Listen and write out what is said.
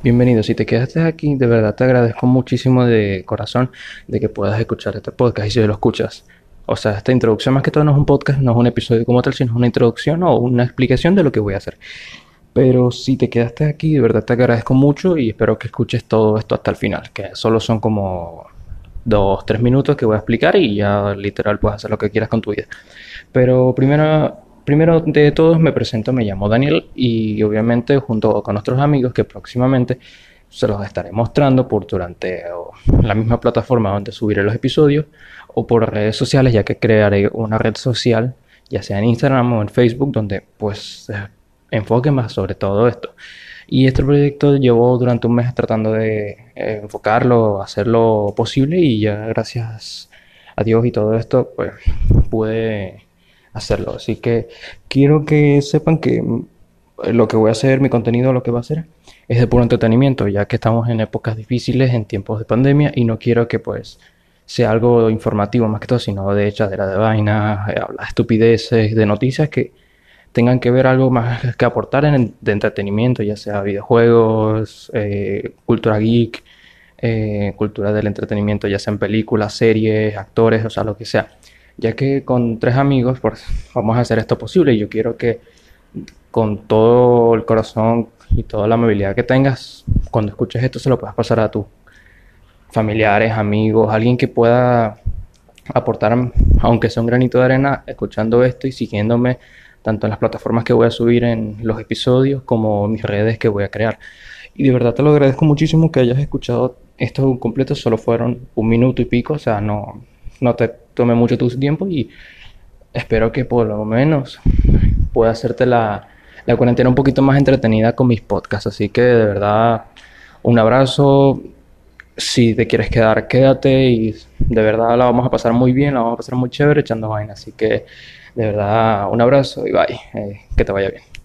Bienvenido, si te quedaste aquí, de verdad te agradezco muchísimo de corazón de que puedas escuchar este podcast y si lo escuchas. O sea, esta introducción más que todo no es un podcast, no es un episodio como tal, sino una introducción o una explicación de lo que voy a hacer. Pero si te quedaste aquí, de verdad te agradezco mucho y espero que escuches todo esto hasta el final, que solo son como dos, tres minutos que voy a explicar y ya literal puedes hacer lo que quieras con tu vida. Pero primero Primero de todos me presento, me llamo Daniel y obviamente junto con otros amigos que próximamente se los estaré mostrando por durante la misma plataforma donde subiré los episodios o por redes sociales ya que crearé una red social ya sea en Instagram o en Facebook donde pues enfoque más sobre todo esto. Y este proyecto llevo durante un mes tratando de eh, enfocarlo, hacerlo posible y ya gracias a Dios y todo esto pues pude hacerlo. Así que quiero que sepan que mm, lo que voy a hacer, mi contenido, lo que va a hacer, es de puro entretenimiento, ya que estamos en épocas difíciles, en tiempos de pandemia, y no quiero que pues sea algo informativo más que todo, sino de echadera de vainas, hablar estupideces, de noticias que tengan que ver algo más que aportar en, de entretenimiento, ya sea videojuegos, eh, cultura geek, eh, cultura del entretenimiento, ya sean películas, series, actores, o sea, lo que sea ya que con tres amigos pues, vamos a hacer esto posible y yo quiero que con todo el corazón y toda la amabilidad que tengas, cuando escuches esto se lo puedas pasar a tus familiares, amigos, alguien que pueda aportar, aunque sea un granito de arena, escuchando esto y siguiéndome tanto en las plataformas que voy a subir en los episodios como mis redes que voy a crear. Y de verdad te lo agradezco muchísimo que hayas escuchado esto completo, solo fueron un minuto y pico, o sea, no, no te tome mucho tu tiempo y espero que por lo menos pueda hacerte la, la cuarentena un poquito más entretenida con mis podcasts. Así que de verdad, un abrazo. Si te quieres quedar, quédate y de verdad la vamos a pasar muy bien, la vamos a pasar muy chévere echando vaina. Así que de verdad, un abrazo y bye. Eh, que te vaya bien.